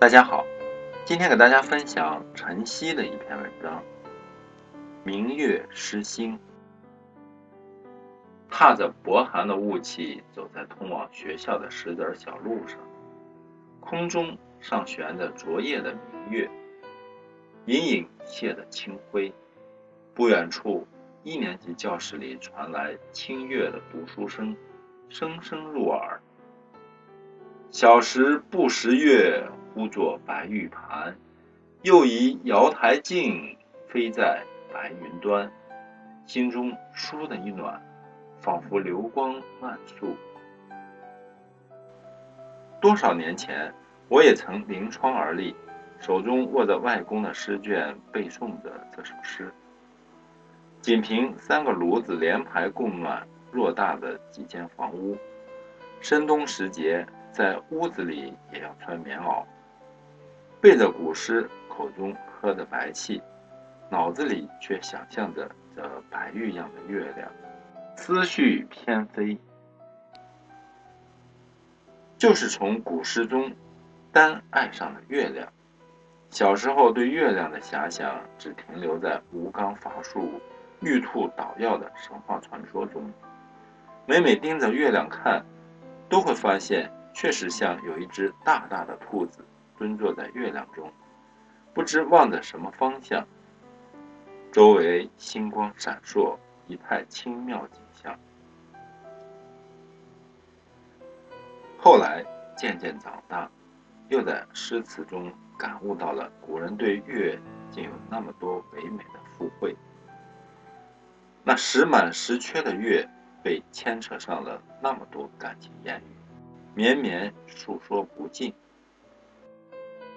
大家好，今天给大家分享晨曦的一篇文章《明月诗星》。踏着薄寒的雾气，走在通往学校的石子小路上，空中上悬着昨夜的明月，隐隐泻着清辉。不远处，一年级教室里传来清越的读书声，声声入耳。小时不识月。呼作白玉盘，又疑瑶台镜，飞在白云端。心中倏的一暖，仿佛流光漫速。多少年前，我也曾临窗而立，手中握着外公的诗卷，背诵着这首诗。仅凭三个炉子连排供暖偌大的几间房屋，深冬时节，在屋子里也要穿棉袄。背着古诗，口中喝着白气，脑子里却想象着这白玉样的月亮，思绪偏飞。就是从古诗中单爱上了月亮。小时候对月亮的遐想，只停留在吴刚伐树、玉兔捣药的神话传说中。每每盯着月亮看，都会发现确实像有一只大大的兔子。蹲坐在月亮中，不知望着什么方向。周围星光闪烁，一派清妙景象。后来渐渐长大，又在诗词中感悟到了古人对月竟有那么多唯美的附会。那时满时缺的月，被牵扯上了那么多感情言语，绵绵诉说不尽。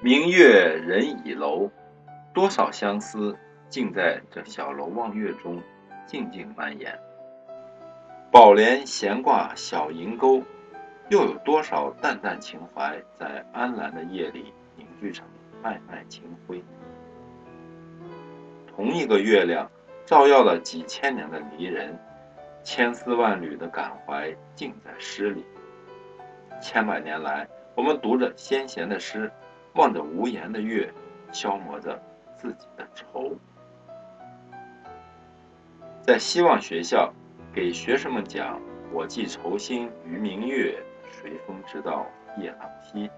明月人倚楼，多少相思竟在这小楼望月中静静蔓延。宝莲闲挂小银钩，又有多少淡淡情怀在安澜的夜里凝聚成脉脉清辉？同一个月亮，照耀了几千年的离人，千丝万缕的感怀尽在诗里。千百年来，我们读着先贤的诗。望着无言的月，消磨着自己的愁。在希望学校，给学生们讲“我寄愁心于明月，随风直到夜郎西”，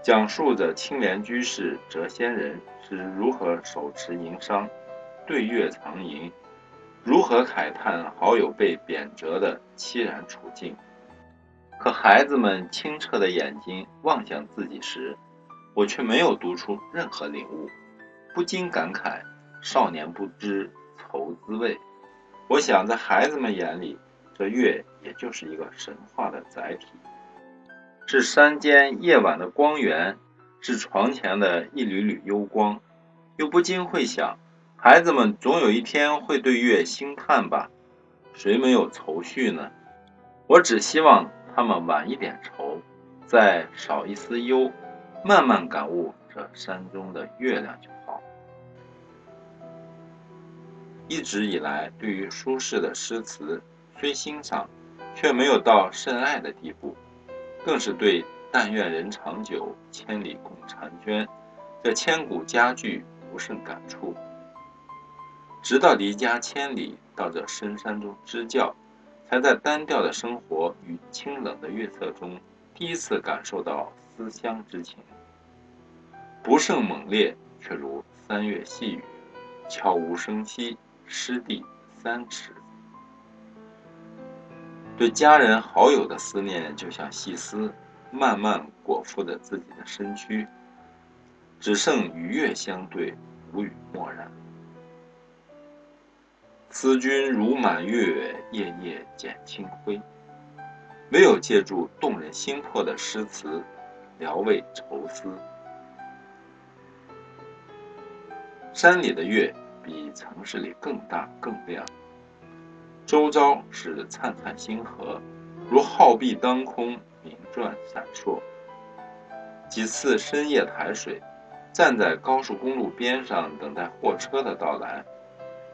讲述着青莲居士谪仙人是如何手持银觞，对月藏银，如何慨叹好友被贬谪的凄然处境。可孩子们清澈的眼睛望向自己时，我却没有读出任何领悟，不禁感慨：少年不知愁滋味。我想，在孩子们眼里，这月也就是一个神话的载体，是山间夜晚的光源，是床前的一缕缕幽光。又不禁会想，孩子们总有一天会对月兴叹吧？谁没有愁绪呢？我只希望他们晚一点愁，再少一丝忧。慢慢感悟这山中的月亮就好。一直以来，对于苏轼的诗词虽欣赏，却没有到甚爱的地步，更是对“但愿人长久，千里共婵娟”这千古佳句不甚感触。直到离家千里，到这深山中支教，才在单调的生活与清冷的月色中，第一次感受到。思乡之情，不胜猛烈，却如三月细雨，悄无声息，湿地三尺。对家人好友的思念，就像细丝，慢慢裹覆着自己的身躯，只剩与月相对，无语默然。思君如满月，夜夜减清辉。唯有借助动人心魄的诗词。聊慰愁思。山里的月比城市里更大更亮，周遭是灿灿星河，如浩壁当空，明转闪烁。几次深夜抬水，站在高速公路边上等待货车的到来，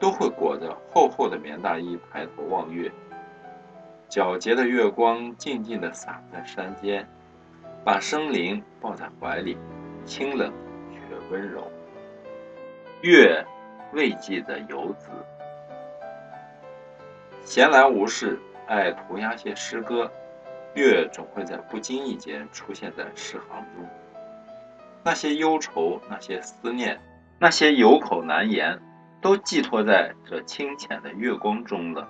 都会裹着厚厚的棉大衣抬头望月。皎洁的月光静静地洒在山间。把生灵抱在怀里，清冷却温柔。月，未济的游子，闲来无事，爱涂鸦些诗歌。月总会在不经意间出现在诗行中，那些忧愁，那些思念，那些有口难言，都寄托在这清浅的月光中了。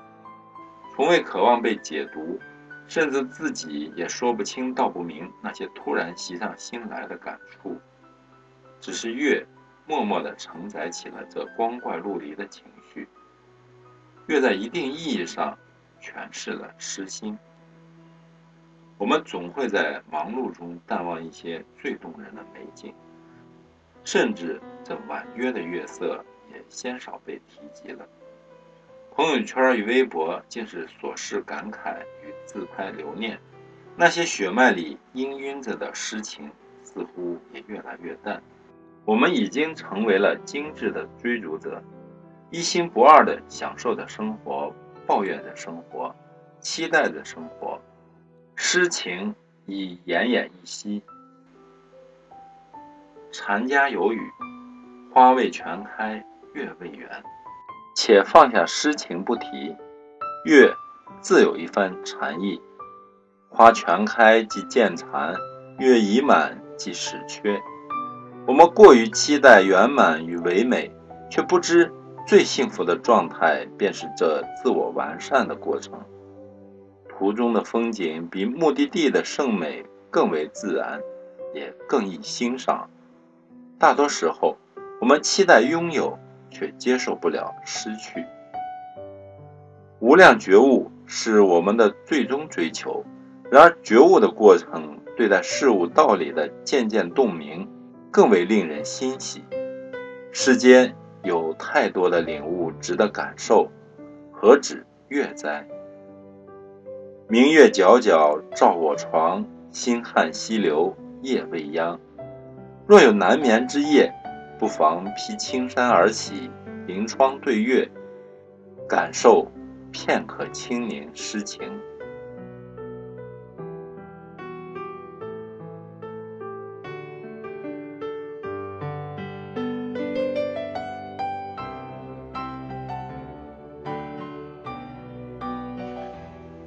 从未渴望被解读，甚至自己也说不清道不明那些突然袭上心来的感触。只是月默默地承载起了这光怪陆离的情绪。越在一定意义上诠释了诗心。我们总会在忙碌中淡忘一些最动人的美景，甚至这婉约的月色也鲜少被提及了。朋友圈与微博竟是琐事感慨与自拍留念，那些血脉里氤氲着的诗情似乎也越来越淡。我们已经成为了精致的追逐者，一心不二的享受着生活，抱怨着生活，期待着生活。诗情已奄奄一息。禅家有语：“花未全开，月未圆。”且放下诗情不提，月自有一番禅意。花全开即见残，月已满即始缺。我们过于期待圆满与唯美，却不知最幸福的状态便是这自我完善的过程。途中的风景比目的地的胜美更为自然，也更易欣赏。大多时候，我们期待拥有。却接受不了失去。无量觉悟是我们的最终追求，然而觉悟的过程，对待事物道理的渐渐洞明，更为令人欣喜。世间有太多的领悟值得感受，何止月哉？明月皎皎照我床，星汉西流夜未央。若有难眠之夜。不妨披青衫而起，临窗对月，感受片刻清宁诗情。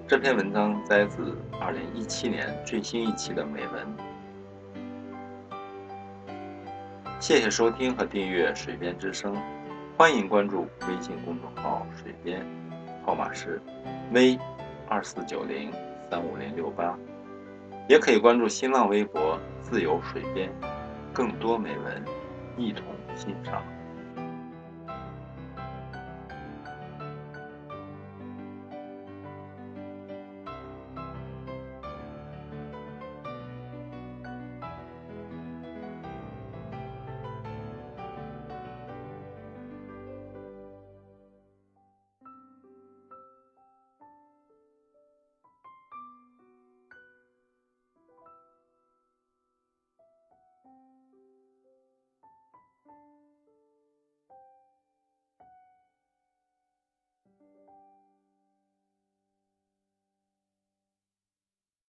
这篇文章摘自二零一七年最新一期的美文。谢谢收听和订阅《水边之声》，欢迎关注微信公众号“水边”，号码是 V 二四九零三五零六八，也可以关注新浪微博“自由水边”，更多美文一同欣赏。